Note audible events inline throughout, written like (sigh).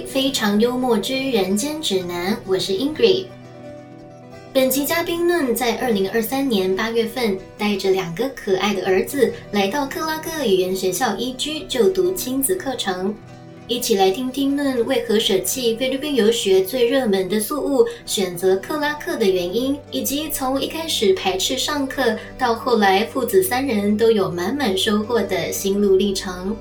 《非常幽默之人间指南》，我是 Ingrid。本期嘉宾论在二零二三年八月份带着两个可爱的儿子来到克拉克语言学校一居就读亲子课程，一起来听听论为何舍弃菲律宾游学最热门的宿务，选择克拉克的原因，以及从一开始排斥上课到后来父子三人都有满满收获的心路历程。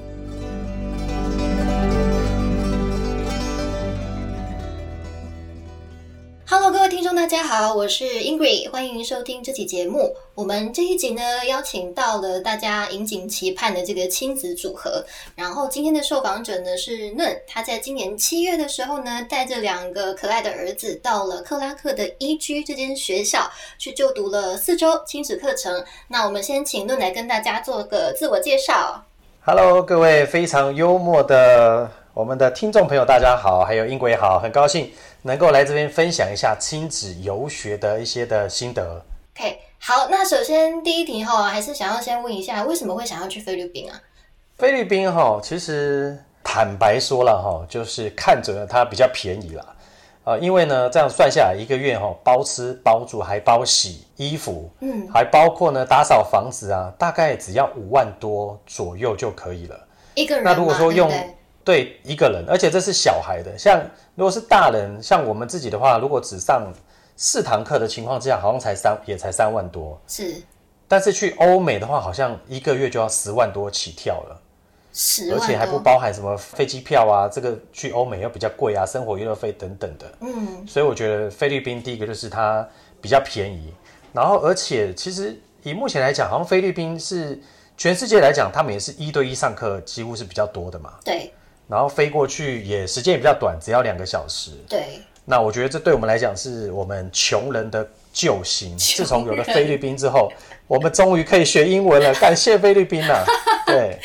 大家好，我是 Ingrid，欢迎收听这期节目。我们这一集呢，邀请到了大家引颈期盼的这个亲子组合。然后今天的受访者呢是嫩，他在今年七月的时候呢，带着两个可爱的儿子到了克拉克的一居这间学校去就读了四周亲子课程。那我们先请嫩来跟大家做个自我介绍。Hello，各位非常幽默的我们的听众朋友，大家好，还有英国也好，很高兴能够来这边分享一下亲子游学的一些的心得。OK，好，那首先第一题哈，还是想要先问一下，为什么会想要去菲律宾啊？菲律宾哈，其实坦白说了哈，就是看准了它比较便宜啦。呃，因为呢，这样算下来一个月哈，包吃包住还包洗衣服，嗯，还包括呢打扫房子啊，大概只要五万多左右就可以了。一个人嘛那如果说用对不对对一个人，而且这是小孩的，像如果是大人，像我们自己的话，如果只上四堂课的情况之下，好像才三也才三万多，是。但是去欧美的话，好像一个月就要十万多起跳了，十万而且还不，包含什么飞机票啊，这个去欧美又比较贵啊，生活娱乐费等等的。嗯，所以我觉得菲律宾第一个就是它比较便宜，然后而且其实以目前来讲，好像菲律宾是全世界来讲，他们也是一对一上课几乎是比较多的嘛。对然后飞过去也时间也比较短，只要两个小时。对，那我觉得这对我们来讲是我们穷人的救星。(laughs) 自从有了菲律宾之后，(laughs) 我们终于可以学英文了，感谢菲律宾了。(laughs) 对，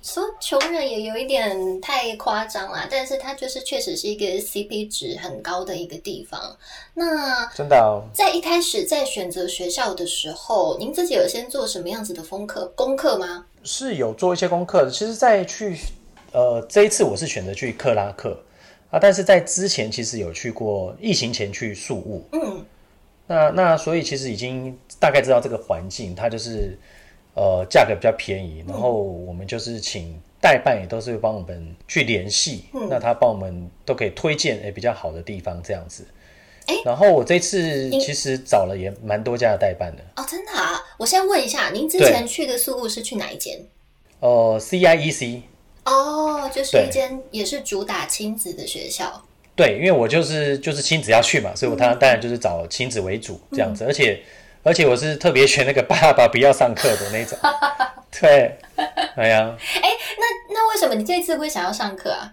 说穷人也有一点太夸张啦，但是它就是确实是一个 CP 值很高的一个地方。那真的、哦，在一开始在选择学校的时候，您自己有先做什么样子的功课功课吗？是有做一些功课的。其实，在去呃这一次我是选择去克拉克啊，但是在之前其实有去过，疫情前去宿务。嗯，那那所以其实已经大概知道这个环境，它就是呃价格比较便宜，然后我们就是请代办也都是会帮我们去联系，那他帮我们都可以推荐诶、比较好的地方这样子。然后我这次其实找了也蛮多家的代办的，哦，真的啊！我先问一下，您之前去的宿务是去哪一间？呃，CIEC 哦，就是一间也是主打亲子的学校。对，因为我就是就是亲子要去嘛，所以我当当然就是找亲子为主这样子，而且而且我是特别选那个爸爸不要上课的那种，对，哎呀。(laughs) 哎那那为什么你这次会想要上课啊？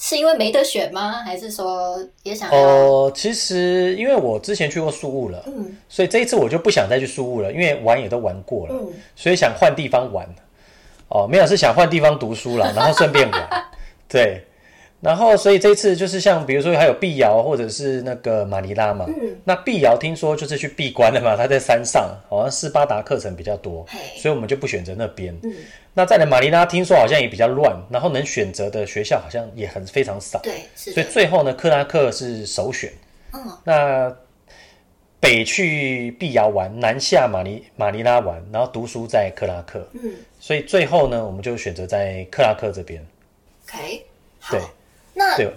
是因为没得选吗？还是说也想要？哦，其实因为我之前去过宿务了，嗯所以这一次我就不想再去宿务了，因为玩也都玩过了，嗯，所以想换地方玩。哦，没有是想换地方读书了，(laughs) 然后顺便玩。对，然后所以这一次就是像比如说还有碧瑶或者是那个马尼拉嘛，嗯那碧瑶听说就是去闭关的嘛，他在山上，好像斯巴达课程比较多，所以我们就不选择那边。嗯那再来马尼拉听说好像也比较乱，然后能选择的学校好像也很非常少。对，是所以，最后呢，克拉克是首选。嗯，那北去碧瑶玩，南下马尼马尼拉玩，然后读书在克拉克。嗯所以最后呢，我们就选择在克拉克这边。，OK，好对。那对，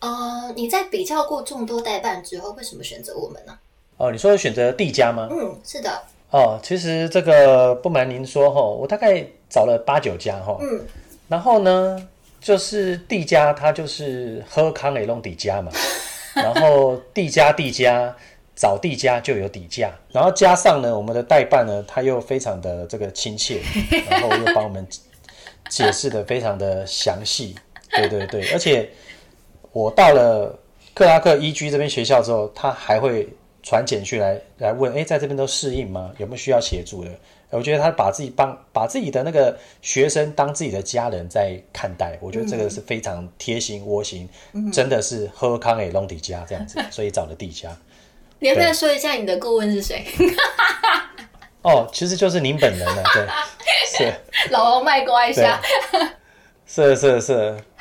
呃，你在比较过众多代办之后，为什么选择我们呢？哦，你说选择地家吗？嗯，是的，哦，其实这个不瞒您说哈，我大概找了八九家哈，嗯然后呢，就是地家它就是喝康雷弄底家嘛，(laughs) 然后地家地家找地家就有底价，然后加上呢，我们的代办呢，他又非常的这个亲切，(laughs) 然后又帮我们解释的非常的详细，对对对，而且我到了克拉克一居这边学校之后，他还会传简讯来来问，哎，在这边都适应吗？有没有需要协助的？我觉得他把自己帮把自己的那个学生当自己的家人在看待，我觉得这个是非常贴心窝心，真的是喝康诶隆底家这样子，所以找了地家。你要不要说一下你的顾问是谁？哦，其实就是您本人了，对，(laughs) 是。老王卖瓜一下。是是是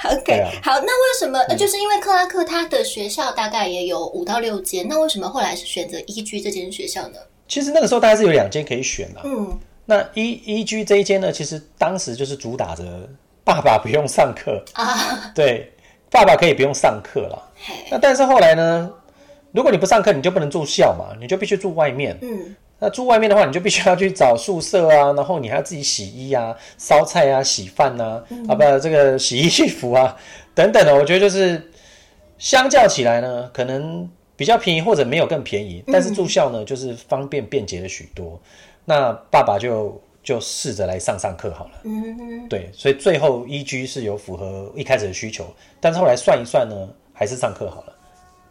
，OK，、啊好，那为什么、呃就是因为克拉克他的学校大概也有五到六间，那为什么后来是选择一居这间学校呢？其实那个时候大概是有两间可以选啦。嗯，那一一居这一间呢，其实当时就是主打着爸爸不用上课啊，对，爸爸可以不用上课了。那但是后来呢，如果你不上课，你就不能住校嘛，你就必须住外面。嗯，那住外面的话，你就必须要去找宿舍啊，然后你还要自己洗衣啊、烧菜啊、洗饭啊，啊不，这个洗衣服啊等等的。我觉得就是相较起来呢，可能比较便宜或者没有更便宜，但是住校呢就是方便便捷了许多。那爸爸就就试着来上上课好了。嗯，对，所以最后一居是有符合一开始的需求，但是后来算一算呢，还是上课好了，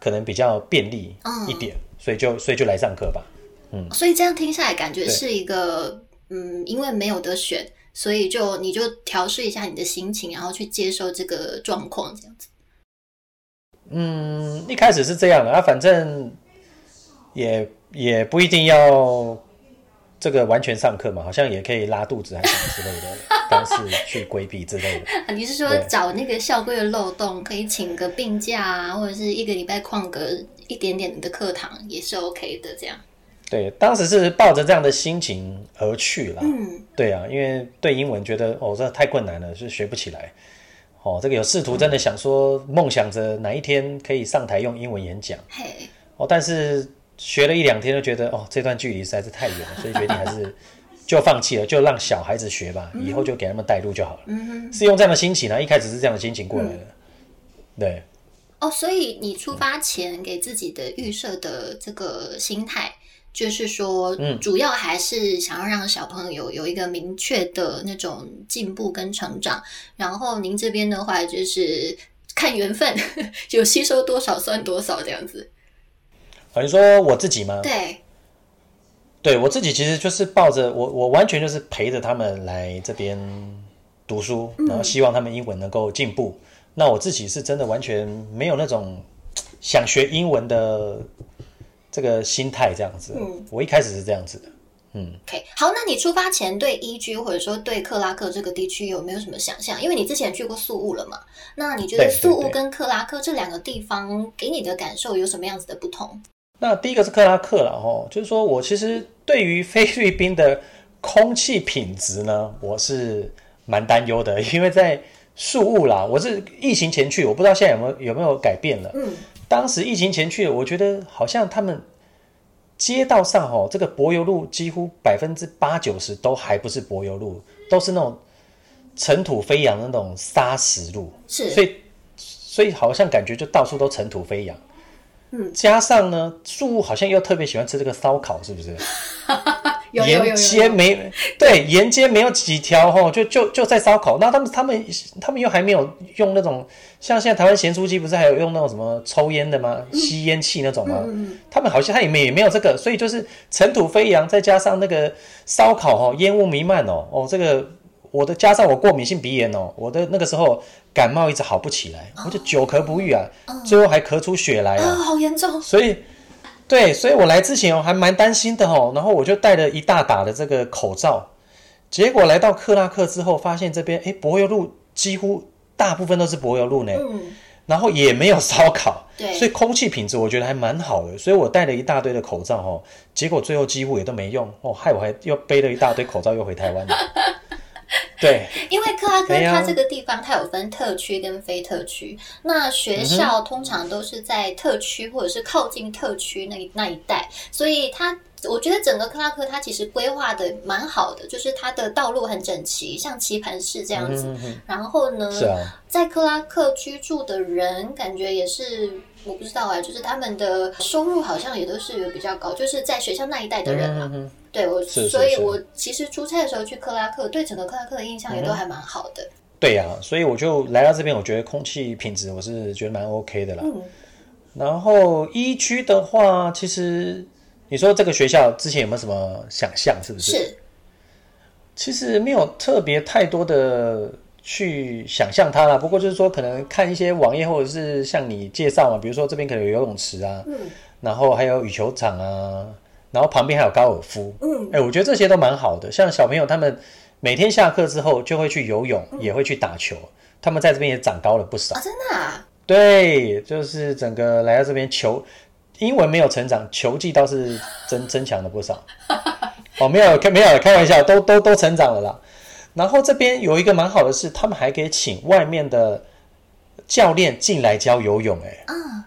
可能比较便利一点，所以就所以就来上课吧。嗯所以这样听下来，感觉是一个嗯，因为没有得选，所以就你就调试一下你的心情，然后去接受这个状况，这样子。嗯，一开始是这样的啊，反正也也不一定要这个完全上课嘛，好像也可以拉肚子还是什么之类的方式去规避之类的。(laughs) 啊你是说找那个校规的漏洞，可以请个病假啊，或者是一个礼拜旷个一点点的课堂，也是 OK 的，这样。对，当时是抱着这样的心情而去啦。嗯，对啊，因为对英文觉得哦，这太困难了，是学不起来。哦，这个有试图真的想说，梦想着哪一天可以上台用英文演讲嘿，哦，但是学了一两天就觉得哦，这段距离实在是太远了，所以决定还是就放弃了，就让小孩子学吧，以后就给他们带路就好了。嗯是用这样的心情呢、一开始是这样的心情过来的。对，哦，所以你出发前给自己的预设的这个心态，就是说，嗯主要还是想要让小朋友有一个明确的那种进步跟成长。然后您这边的话，就是看缘分，(laughs) 有吸收多少算多少这样子。啊，你说我自己吗？对，对我自己其实就是抱着我，我完全就是陪着他们来这边读书，然后希望他们英文能够进步。那我自己是真的完全没有那种想学英文的这个心态，这样子。嗯我一开始是这样子的。嗯 OK，好，那你出发前对伊居或者说对克拉克这个地区有没有什么想象？因为你之前去过宿务了嘛，那你觉得对对对宿务跟克拉克这两个地方给你的感受有什么样子的不同？那第一个是克拉克了哈，就是说我其实对于菲律宾的空气品质呢，我是蛮担忧的，因为在宿务啦，我是疫情前去，我不知道现在有没有有没有改变了。嗯，当时疫情前去，我觉得好像他们街道上哦，这个柏油路几乎百分之八九十都还不是柏油路，都是那种尘土飞扬的那种砂石路，是，所以所以好像感觉就到处都尘土飞扬。嗯，加上呢，树屋好像又特别喜欢吃这个烧烤，是不是？(laughs) 有有有有沿街没对，沿街没有几条吼，就就就在烧烤。那他们他们他们又还没有用那种像现在台湾咸酥鸡不是还有用那种什么抽烟的吗？吸烟器那种吗？嗯他们好像他也没也没有这个，所以就是尘土飞扬，再加上那个烧烤哦，烟雾弥漫哦，哦这个我的加上我过敏性鼻炎哦，我的那个时候感冒一直好不起来，我就久咳不愈啊，最后还咳出血来啊，啊。好严重，所以，对，所以我来之前哦还蛮担心的哦，然后我就带了一大打的这个口罩，结果来到克拉克之后，发现这边哎柏油路几乎大部分都是柏油路呢，嗯，然后也没有烧烤，对。所以空气品质我觉得还蛮好的，所以我带了一大堆的口罩哦，结果最后几乎也都没用哦，害我还又背了一大堆口罩又回台湾了，对，因为克拉克它这个地方它有分特区跟非特区，那学校通常都是在特区或者是靠近特区那一那一带，所以它。我觉得整个克拉克它其实规划的蛮好的，就是它的道路很整齐，像棋盘式这样子。然后呢，啊，在克拉克居住的人，感觉也是我不知道哎，就是他们的收入好像也都是有比较高，就是在学校那一代的人啊。嗯嗯对我，是是所以我其实出差的时候去克拉克，对整个克拉克的印象也都还蛮好的。对呀、所以我就来到这边，我觉得空气品质我是觉得蛮 OK 的啦。嗯，然后一区的话，其实你说这个学校之前有没有什么想象？是不是？是，其实没有特别太多的去想象它啦。不过就是说，可能看一些网页或者是像你介绍嘛，比如说这边可能有游泳池啊，嗯然后还有羽球场啊，然后旁边还有高尔夫。嗯哎，我觉得这些都蛮好的。像小朋友他们每天下课之后就会去游泳，也会去打球。他们在这边也长高了不少啊，。真的啊，对，就是整个来到这边球英文没有成长，球技倒是增增强了不少。哦，没有开没有开玩笑，都都都成长了啦。然后这边有一个蛮好的是，他们还可以请外面的教练进来教游泳、哎，嗯，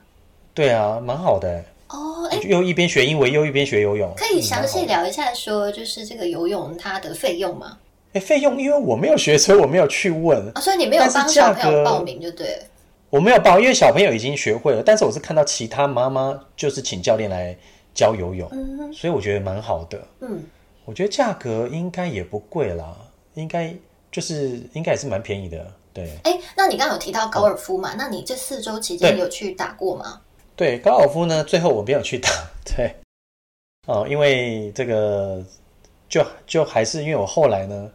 对啊，蛮好的、哦，哎，又一边学英文又一边学游泳，可以嗯详细。聊一下说，就是这个游泳它的费用吗？哎，费用因为我没有学，所以我没有去问，啊，所以你没有帮小朋友报名就对了。我没有报，因为小朋友已经学会了，但是我是看到其他妈妈就是请教练来教游泳，嗯所以我觉得蛮好的。嗯，我觉得价格应该也不贵啦，应该就是应该也是蛮便宜的。对哎，那你刚刚有提到高尔夫嘛？那你这四周期间有去打过吗？对，高尔夫呢，最后我没有去打，(laughs) 对，哦，因为这个就就还是因为我后来呢，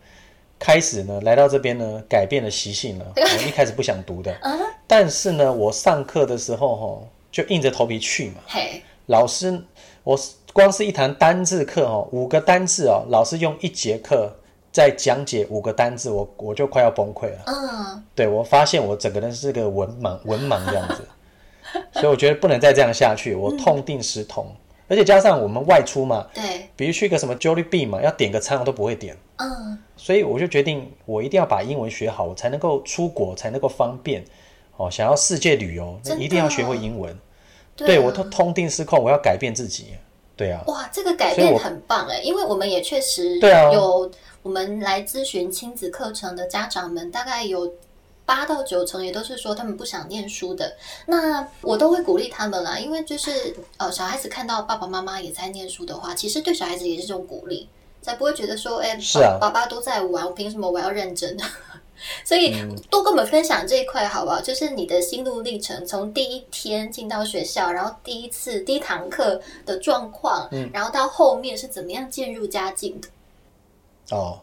开始呢来到这边呢，改变了习性了。我一开始不想读的，(laughs) 嗯，但是呢，我上课的时候哈，就硬着头皮去嘛。嘿，老师，我光是一堂单字课哦，五个单字哦，老师用一节课在讲解五个单字，我我就快要崩溃了。嗯，对我发现我整个人是个文盲，文盲这样子，(laughs) 所以我觉得不能再这样下去，我痛定思痛，而且加上我们外出嘛，对，比如去个什么 Jollibee 嘛，要点个餐我都不会点，嗯，所以我就决定我一定要把英文学好，我才能够出国，才能够方便。哦，想要世界旅游，那一定要学会英文。对啊对我痛痛定思痛，我要改变自己。对啊，哇，这个改变很棒哎，因为我们也确实有我们来咨询亲子课程的家长们，大概有八到九成也都是说他们不想念书的。那我都会鼓励他们啦，因为就是呃，小孩子看到爸爸妈妈也在念书的话，其实对小孩子也是这种鼓励，才不会觉得说，哎、是啊爸爸都在玩，我凭什么我要认真？所以嗯多跟我们分享这一块好不好？就是你的心路历程，从第一天进到学校，然后第一次第一堂课的状况，嗯然后到后面是怎么样渐入佳境的？哦，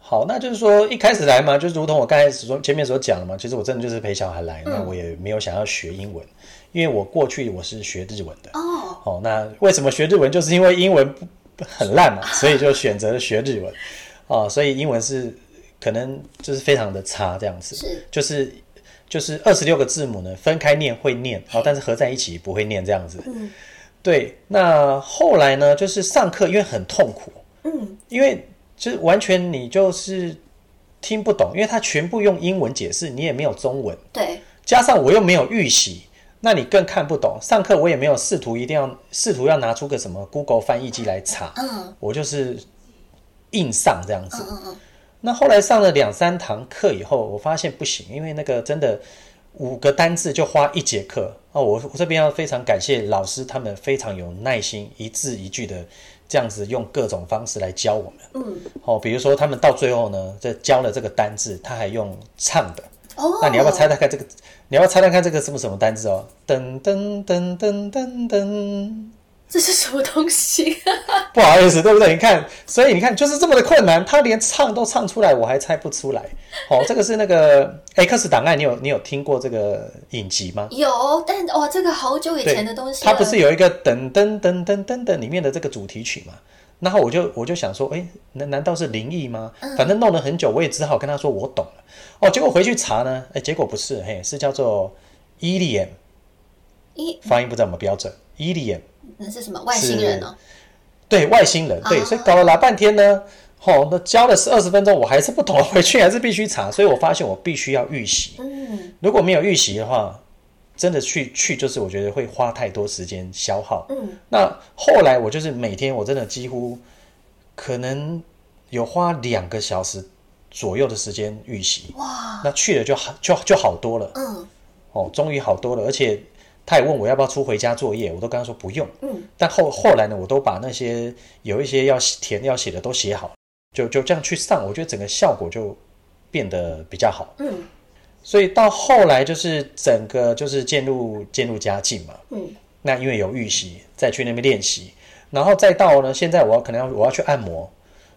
好，那就是说一开始来嘛，就是如同我刚才所前面所讲的嘛，其实我真的就是陪小孩来，那我也没有想要学英文，因为我过去我是学日文的。哦，哦，那为什么学日文？就是因为英文不不很烂嘛，所以就选择了学日文。哦，所以英文是可能就是非常的差这样子，是。就是就是二十六个字母呢分开念会念，哦，但是合在一起不会念这样子。嗯。对，那后来呢，就是上课因为很痛苦，嗯，因为就是完全你就是听不懂，因为他全部用英文解释，你也没有中文，对，加上我又没有预习，那你更看不懂。上课我也没有试图一定要试图要拿出个什么 Google 翻译机来查，嗯我就是硬上这样子。嗯嗯那后来上了两三堂课以后，我发现不行，因为那个真的五个单字就花一节课哦。我我这边要非常感谢老师，他们非常有耐心，一字一句的这样子用各种方式来教我们。嗯，哦，比如说他们到最后呢，这教了这个单字，他还用唱的。哦，那你要不要猜猜看这个？你要不要猜猜看这个是不是什么单字哦？噔噔噔噔噔噔。这是什么东西？(laughs) 不好意思，对不对？你看，所以你看，就是这么的困难，他连唱都唱出来，我还猜不出来。哦，这个是那个 X 档案，你有你有听过这个影集吗？有，但哇，这个好久以前的东西了。它不是有一个噔噔噔噔噔噔里面的这个主题曲吗？然后我就我就想说，哎，难难道是灵异吗？反正弄了很久，我也只好跟他说我懂了。哦，结果回去查呢，哎，结果不是，嘿，是叫做 Eliam，一发音不知道有没有标准，Eliam。那是什么？外星人哦？对外星人，对，哦。所以搞了老半天呢，吼，那教了十二十分钟，我还是不懂，(laughs) 回去还是必须查，所以我发现我必须要预习，嗯。如果没有预习的话，真的去去就是我觉得会花太多时间消耗。嗯，那后来我就是每天我真的几乎可能有花两个小时左右的时间预习，哇，那去了就好就就好多了，嗯。哦，终于好多了，而且他也问我要不要出回家作业，我都跟他说不用。嗯，但后后来呢，我都把那些有一些要填要写的都写好，就就这样去上，我觉得整个效果就变得比较好。嗯所以到后来就是整个就是渐入渐入佳境嘛。嗯那因为有预习，再去那边练习，然后再到呢，现在我要可能要我要去按摩，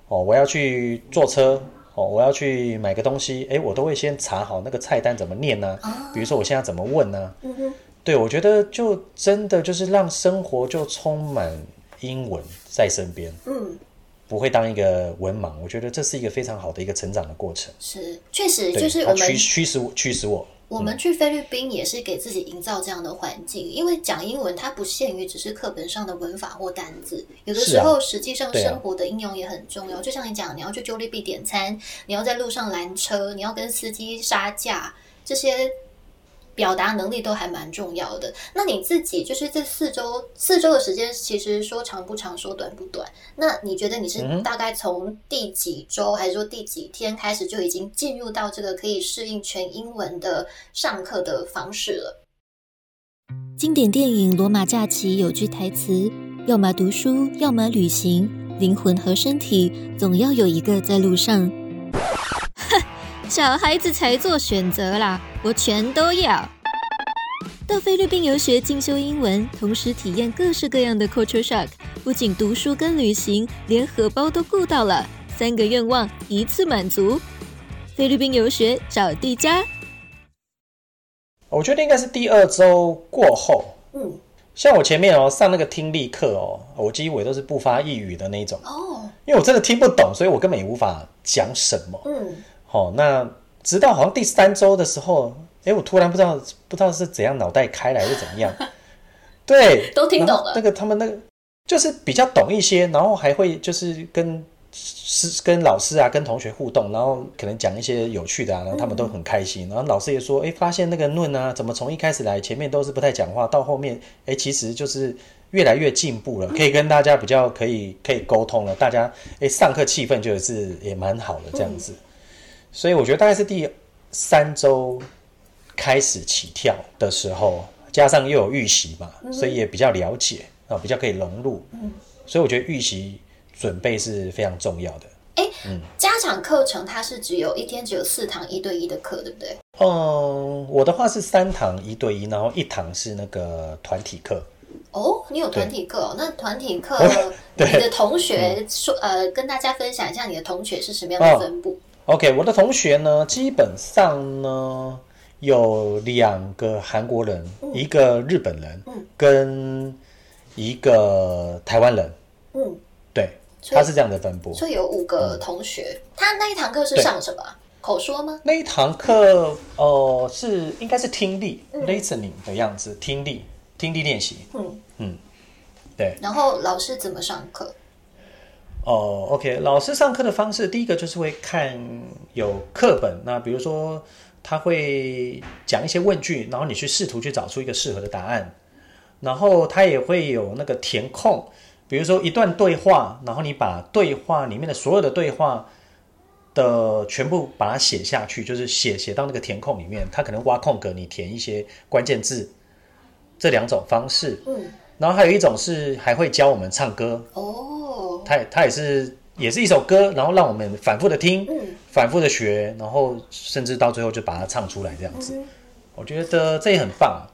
哦，我要去坐车，哦，我要去买个东西，诶，我都会先查好那个菜单怎么念呢、啊比如说我现在怎么问呢、嗯哼，对，我觉得就真的就是让生活就充满英文在身边。嗯，不会当一个文盲。我觉得这是一个非常好的一个成长的过程。是，确实就是我们驱驱使我驱使我。我们去菲律宾也是给自己营造这样的环境，因为讲英文它不限于只是课本上的文法或单字，有的时候实际上生活的应用也很重要。就像你讲，你要去 Jollibee 点餐，你要在路上拦车，你要跟司机杀价，这些表达能力都还蛮重要的。那你自己就是这四周四周的时间，其实说长不长，说短不短。那你觉得你是大概从第几周，还是说第几天开始就已经进入到这个可以适应全英文的上课的方式了？经典电影《罗马假期》有句台词：“要么读书，要么旅行，灵魂和身体总要有一个在路上。”哼，(laughs) 小孩子才做选择啦，我全都要。到菲律宾游学进修英文，同时体验各式各样的 culture shock，不仅读书跟旅行，连荷包都顾到了，三个愿望一次满足。菲律宾游学找地家。我觉得应该是第二周过后，嗯，像我前面哦上那个听力课哦，我几乎也都是不发一语的那种，哦，因为我真的听不懂，所以我根本也无法讲什么。嗯，哦，那直到好像第三周的时候，哎，我突然不知道不知道是怎样脑袋开来是怎么样，(laughs) 对，都听懂了。那个他们那个就是比较懂一些，然后还会就是跟师跟老师啊跟同学互动，然后可能讲一些有趣的啊，然后他们都很开心。然后老师也说，哎，发现那个论啊，怎么从一开始来前面都是不太讲话，到后面哎其实就是越来越进步了，可以跟大家比较可以可以沟通了，大家哎上课气氛就是也蛮好的这样子。所以我觉得大概是第三周开始起跳的时候，加上又有预习嘛，所以也比较了解啊，比较可以融入。所以我觉得预习准备是非常重要的。家长课程它是只有一天只有四堂一对一的课，对不对？嗯，我的话是三堂一对一，然后一堂是那个团体课。哦，你有团体课哦。那团体课，(laughs) 对你的同学说，呃，跟大家分享一下你的同学是什么样哦的分布？OK，我的同学呢，基本上呢有两个韩国人，一个日本人，嗯跟一个台湾人。嗯，对，所以他是这样的分布。所以有五个同学。他那一堂课是对上什么啊？口说吗？那一堂课，呃，是应该是听力、listening 的样子，听力听力练习。嗯对，然后老师怎么上课？哦，OK，老师上课的方式，第一个就是会看有课本，那比如说他会讲一些问句，然后你去试图去找出一个适合的答案，然后他也会有那个填空，比如说一段对话，然后你把对话里面的所有的对话的全部把它写下去，就是写写到那个填空里面，他可能挖空格，你填一些关键字，这两种方式，嗯，然后还有一种是还会教我们唱歌，哦，它它也是也是一首歌，然后让我们反复的听，嗯反复的学，然后甚至到最后就把它唱出来这样子。嗯我觉得这也很棒。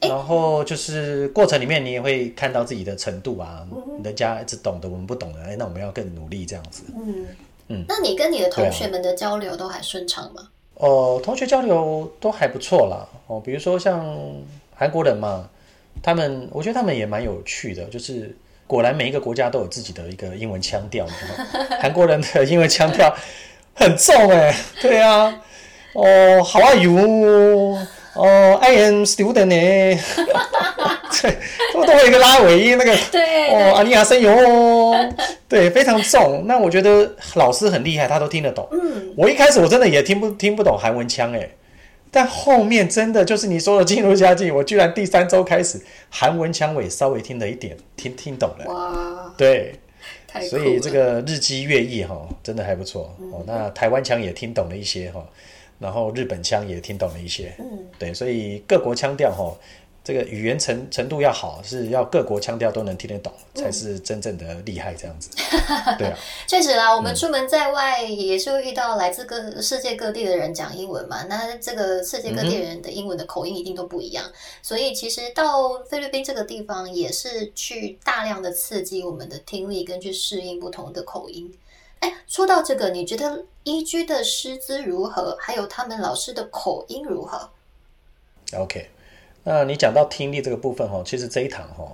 然后就是过程里面，你也会看到自己的程度啊，人家一直懂得，我们不懂的，哎，那我们要更努力这样子。嗯嗯那你跟你的同学们的交流都还顺畅吗？哦，同学交流都还不错啦。哦，比如说像韩国人嘛，他们我觉得他们也蛮有趣的，就是果然每一个国家都有自己的一个英文腔调。(laughs) 韩国人的英文腔调很重哎、对啊，哦，How are you？哦，I am student 呢、(laughs) 对，都都会有一个拉尾音那个。对哦，阿尼亚生哟，对，非常重。那我觉得老师很厉害，他都听得懂。嗯，我一开始我真的也听不听不懂韩文腔哎，但后面真的就是你说的进入佳境，(laughs) 我居然第三周开始韩文腔我也稍微听了一点，听听懂了。哇，对！所以这个日积月异哈，真的还不错哦。那台湾腔也听懂了一些哈，然后日本腔也听懂了一些。嗯，对，所以各国腔调哈，这个语言程程度要好，是要各国腔调都能听得懂，才是真正的厉害这样子。(laughs) 对啊，确实啦，我嗯们出门在外也是会遇到来自各世界各地的人讲英文嘛。那这个世界各地人的英文的口音一定都不一样，所以其实到菲律宾这个地方也是去大量的刺激我们的听力，跟去适应不同的口音。哎，说到这个，你觉得一居的师资如何？还有他们老师的口音如何？OK，那你讲到听力这个部分哈，其实这一堂哈，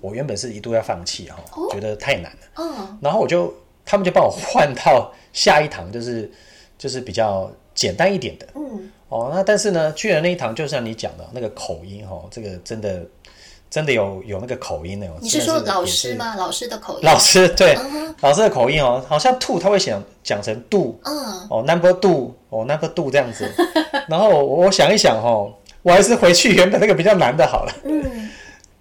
我原本是一度要放弃哈，觉得太难了。嗯然后我就他们就帮我换到下一堂，就是就是比较简单一点的。嗯，哦，那但是呢，去了那一堂，就像你讲的那个口音哦，这个真的真的有有那个口音的哦。你是说老师吗？老师的口音？老师对、嗯老师的口音哦，好像 “to” 他会想讲成度嗯，哦，number two 哦，number two 这样子。(laughs) 然后我我想一想哦，我还是回去原本那个比较难的好了。嗯，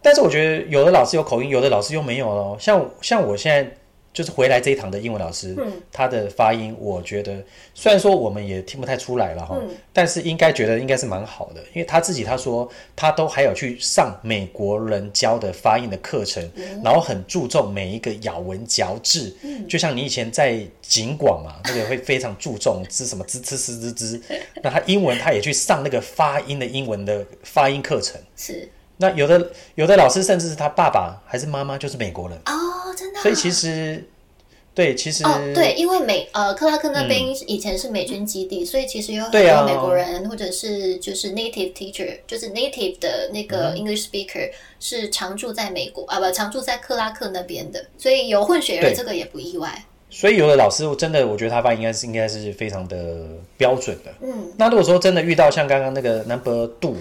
但是我觉得有的老师有口音，有的老师又没有了。像像我现在就是回来这一堂的英文老师，嗯。他的发音我觉得虽然说我们也听不太出来了哈，嗯。但是应该觉得应该是蛮好的，因为他自己他说他都还有去上美国人教的发音的课程，然后很注重每一个咬文嚼字，就像你以前在景广嘛，那个会非常注重滋什么滋滋滋滋滋，那他英文他也去上那个发音的英文的发音课程。是那有的有的老师甚至是他爸爸还是妈妈就是美国人，哦，真的啊、所以其实对，其实哦，对，因为美呃克拉克那边以前是美军基地，所以其实有很多美国人、或者是就是 native teacher，就是 native 的那嗯。个 English speaker、是常住在美国啊，不常住在克拉克那边的，所以有混血儿这个也不意外。所以有的老师我真的我觉得他爸应该是应该是非常的标准的。嗯，那如果说真的遇到像刚刚那个 number two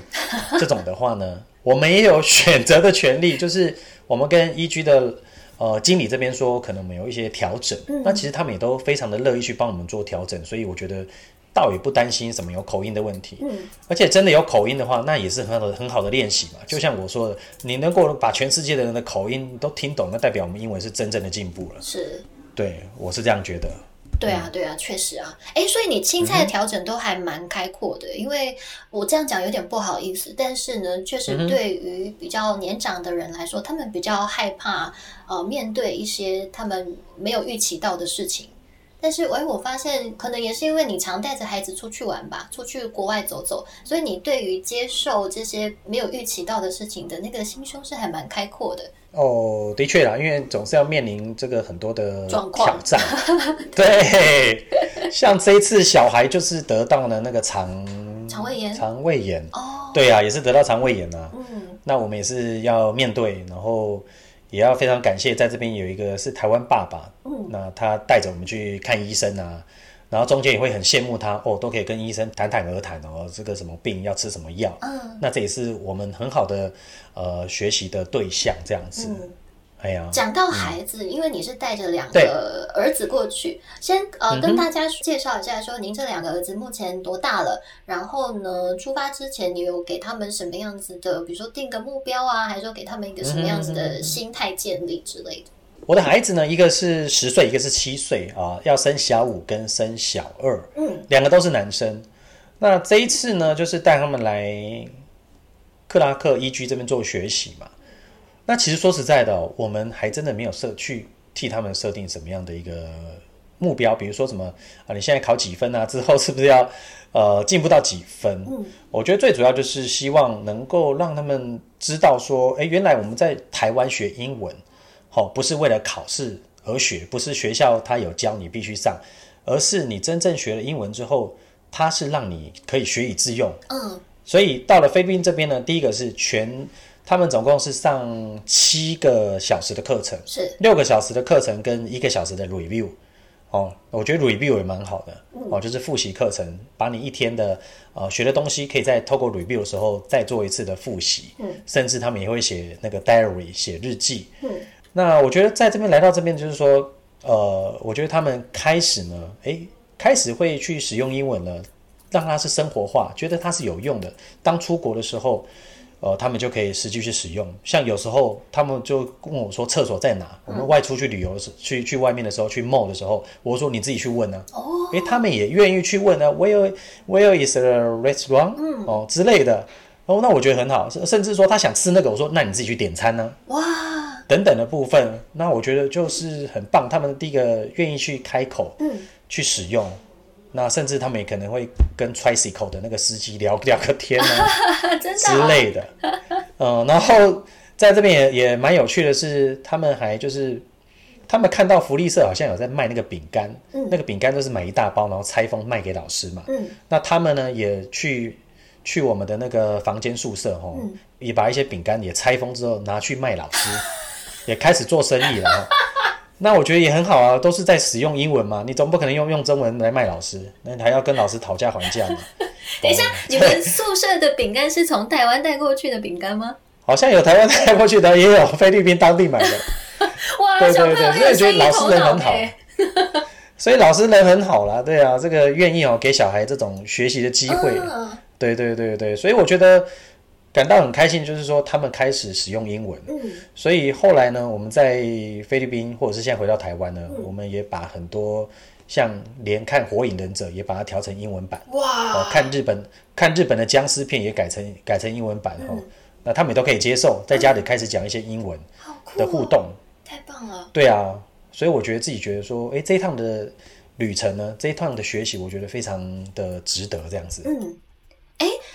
这种的话呢，(laughs) (laughs) 我们也有选择的权利，(laughs) 就是我们跟 EG 的呃经理这边说，可能我们有一些调整，嗯那其实他们也都非常的乐意去帮我们做调整，所以我觉得倒也不担心什么有口音的问题。嗯，而且真的有口音的话，那也是很好的很好的练习嘛。就像我说的，你能够把全世界的人的口音都听懂，那代表我们英文是真正的进步了。是。对我是这样觉得。对啊，对啊，确实啊，哎，所以你青菜的调整都还蛮开阔的，因为我这样讲有点不好意思，但是呢，确实对于比较年长的人来说，他们比较害怕呃面对一些他们没有预期到的事情。但是，哎，我发现可能也是因为你常带着孩子出去玩吧，出去国外走走，所以你对于接受这些没有预期到的事情的那个心胸是还蛮开阔的。哦，的确啦，因为总是要面临这个很多的挑战。对，像这一次小孩就是得到了那个肠 (laughs) 肠胃炎肠胃炎，哦，对啊，也是得到肠胃炎啊。嗯那我们也是要面对，然后也要非常感谢，在这边有一个是台湾爸爸，嗯那他带着我们去看医生啊，然后中间也会很羡慕他哦，都可以跟医生谈谈而谈哦，这个什么病要吃什么药，嗯那这也是我们很好的呃学习的对象，这样子。嗯。哎呀，讲到孩子，因为你是带着两对个儿子过去，先呃、嗯跟大家介绍一下，说您这两个儿子目前多大了？然后呢，出发之前你有给他们什么样子的，比如说定个目标啊，还是说给他们一个什么样子的心态建立之类的？我的孩子呢，一个是十岁，一个是七岁啊，要生小五跟生小二，嗯，两个都是男生。那这一次呢，就是带他们来克拉克 EG 这边做学习嘛。那其实说实在的哦、我们还真的没有设去替他们设定什么样的一个目标，比如说什么啊，你现在考几分啊？之后是不是要呃进步到几分？嗯，我觉得最主要就是希望能够让他们知道说，哎，原来我们在台湾学英文，好、不是为了考试而学，不是学校他有教你必须上，而是你真正学了英文之后，它是让你可以学以致用。嗯所以到了菲律宾这边呢，第一个是全，他们总共是上七个小时的课程，是。六个小时的课程跟一个小时的 review。哦，我觉得 review 也蛮好的，哦，就是复习课程，把你一天的呃学的东西，可以在透过 review 的时候再做一次的复习，嗯，甚至他们也会写那个 diary 写日记，嗯。那我觉得在这边来到这边，就是说，呃，我觉得他们开始呢，诶，开始会去使用英文了，让它是生活化，觉得它是有用的。当出国的时候，呃，他们就可以实际去使用。像有时候他们就问我说厕所在哪？我们外出去旅游的时去去外面的时候，去 mall 的时候，我说你自己去问啊。哦，诶，他们也愿意去问啊，Where Where is the restaurant？嗯，哦之类的。哦，那我觉得很好，甚甚至说他想吃那个，我说那你自己去点餐呢、哇，等等的部分，那我觉得就是很棒。他们第一个愿意去开口，嗯，去使用，那甚至他们也可能会跟 tricycle 的那个司机聊聊个天啊 (laughs) 真的之哦类的。嗯，然后在这边也也蛮有趣的是，他们还就是他们看到福利社好像有在卖那个饼干，嗯那个饼干都是买一大包，然后拆封卖给老师嘛。嗯那他们呢也去去我们的那个房间宿舍哈，嗯也把一些饼干也拆封之后拿去卖老师，也开始做生意了哈。那我觉得也很好啊，都是在使用英文嘛，你总不可能用用中文来卖老师，那你还要跟老师讨价还价嘛。(laughs) 等一下，你们宿舍的饼干是从台湾带过去的饼干吗？好像有台湾带过去的，也有菲律宾当地买的。(laughs) 哇，对对对所以觉得老师人很好哎。(laughs) 所以老师人很好啦，对啊，这个愿意哦给小孩这种学习的机会，嗯对对对对，所以我觉得感到很开心，就是说他们开始使用英文，嗯。所以后来呢，我们在菲律宾或者是现在回到台湾呢，嗯。我们也把很多像连看《火影忍者》也把它调成英文版，哦哇，，看日本看日本的僵尸片也改成改成英文版哦，嗯那他们也都可以接受，在家里开始讲一些英文的互，动，太棒了。对啊，所以我觉得自己觉得说，诶，这一趟的旅程呢，这一趟的学习，我觉得非常的值得这样子。嗯，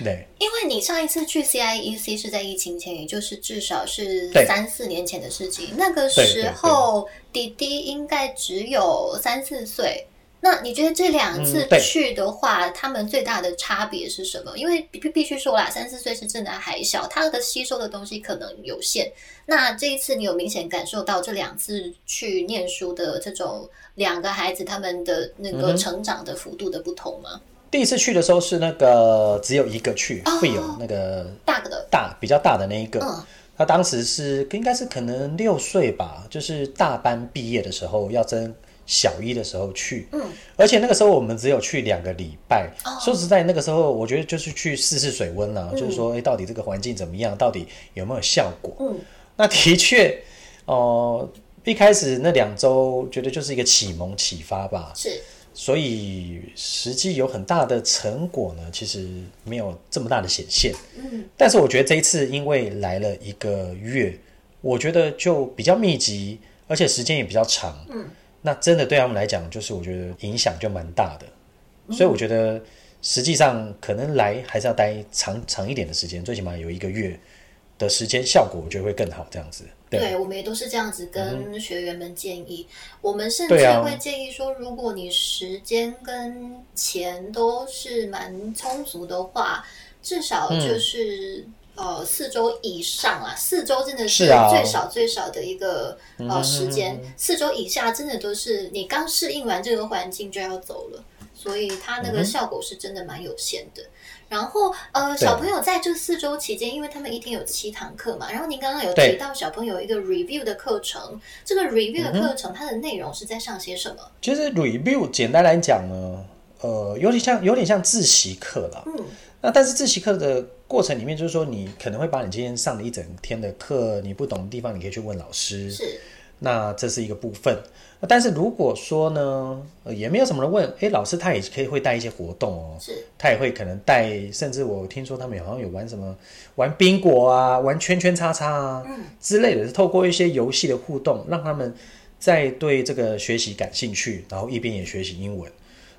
对，因为你上一次去 CIEC 是在疫情前，也就是至少是三四年前的事情。那个时候弟弟应该只有三四岁。那你觉得这两次去的话，他们最大的差别是什么？因为必必须说啦，三四岁是真的还小，他的吸收的东西可能有限。那这一次你有明显感受到这两次去念书的这种两个孩子他们的那个成长的幅度的不同吗？第一次去的时候是那个只有一个去哦。会有那个大个的，大比较大的那一个，嗯。他当时是应该是可能六岁吧，就是大班毕业的时候要升小一的时候去，嗯，而且那个时候我们只有去两个礼拜。哦。说实在，那个时候我觉得就是去试试水温啦、嗯。就是说，哎，到底这个环境怎么样，到底有没有效果？嗯。那的确，哦、一开始那两周觉得就是一个启蒙启发吧，是，所以实际有很大的成果呢，其实没有这么大的显现。嗯但是我觉得这一次因为来了一个月，我觉得就比较密集，而且时间也比较长。嗯，那真的对他们来讲，就是我觉得影响就蛮大的。所以我觉得实际上可能来还是要待长长一点的时间，最起码有一个月的时间，效果我觉得会更好。这样子，对对，我们也都是这样子跟学员们建议。我们甚至会建议说，如果你时间跟钱都是蛮充足的话，至少嗯就是、呃四周以上啊，四周真的是啊最少最少的一个、嗯呃时间，四周以下真的都是你刚适应完这个环境就要走了，所以它那个效果是真的蛮有限的。然后呃，小朋友在这四周期间，因为他们一天有七堂课嘛，然后您刚刚有提到小朋友一个 review 的课程，这个 review 嗯的课程、它的内容是在上些什么？其实 review 简单来讲呢，呃，有点像有点像自习课啦。嗯那但是自习课的过程里面，就是说你可能会把你今天上了一整天的课，你不懂的地方，你可以去问老师。是那这是一个部分。但是如果说呢，呃，也没有什么人问，诶，老师他也可以会带一些活动哦，是，他也会可能带，甚至我听说他们好像有玩什么玩宾果啊，玩圈圈叉叉啊、嗯之类的，透过一些游戏的互动，让他们在对这个学习感兴趣，然后一边也学习英文。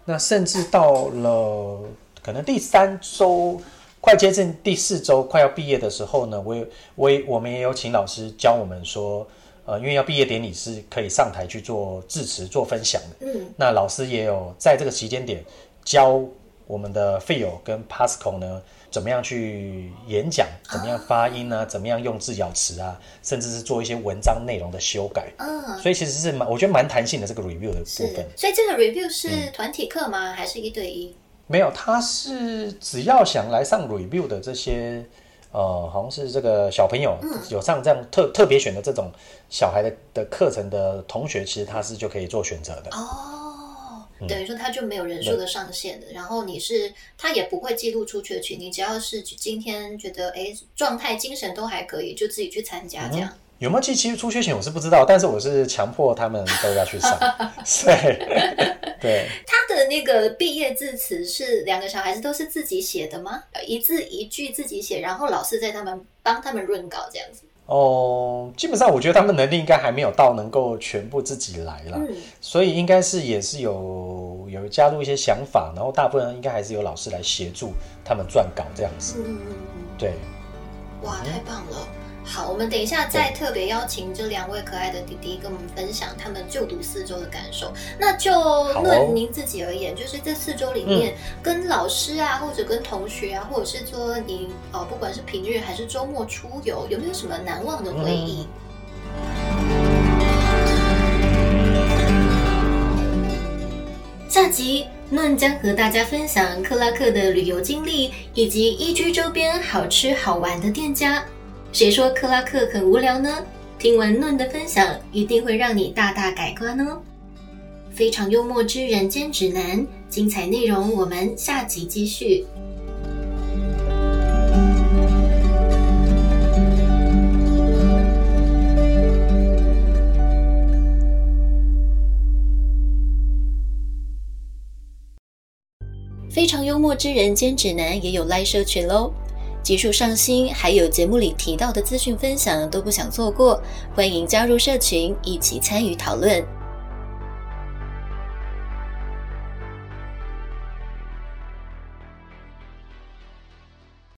那甚至到了可能第三周，快接近第四周，快要毕业的时候呢，我也我也我们也有请老师教我们说，呃，因为要毕业典礼是可以上台去做致辞、做分享的。嗯那老师也有在这个时间点教我们的 Phil 跟 Pascal 呢，怎么样去演讲，怎么样发音啊，怎么样用字咬词啊，甚至是做一些文章内容的修改。嗯，所以其实是蛮，我觉得蛮弹性的这个 review 的部是分。。所以这个 review 嗯是团体课吗？还是一对一？没有，他是只要想来上 review 的这些，呃，好像是这个小朋友、有上这样特特别选的这种小孩的的课程的同学，其实他是就可以做选择的。哦，嗯等于说他就没有人数的上限的，然后你是他也不会记录出缺勤，你只要是今天觉得哎状态精神都还可以，就自己去参加这样。有没有记其实出缺勤我是不知道，但是我是强迫他们都要去上。(laughs) 对 (laughs) 对，他的那个毕业致辞是两个小孩子都是自己写的吗？呃一字一句自己写，然后老师在他们帮他们润稿这样子。哦，基本上我觉得他们能力应该还没有到能够全部自己来啦，嗯，所以应该是也是有有加入一些想法，然后大部分应该还是有老师来协助他们撰稿这样子。嗯嗯嗯对，嗯，哇，太棒了！好，我们等一下再特别邀请这两位可爱的弟弟跟我们分享他们就读四周的感受。那就哦论您自己而言，就是这四周里面，跟老师啊，或者跟同学啊，或者是说你呃，不管是平日还是周末出游，有没有什么难忘的回忆？下集，论将和大家分享克拉克的旅游经历，以及一居周边好吃好玩的店家。谁说克拉克很无聊呢？听完嫩的分享，一定会让你大大改观哦！非常幽默之人间指南，精彩内容我们下集继续。非常幽默之人间指南也有 Live 社群喽，技术上新，还有节目里提到的资讯分享都不想错过，欢迎加入社群一起参与讨论。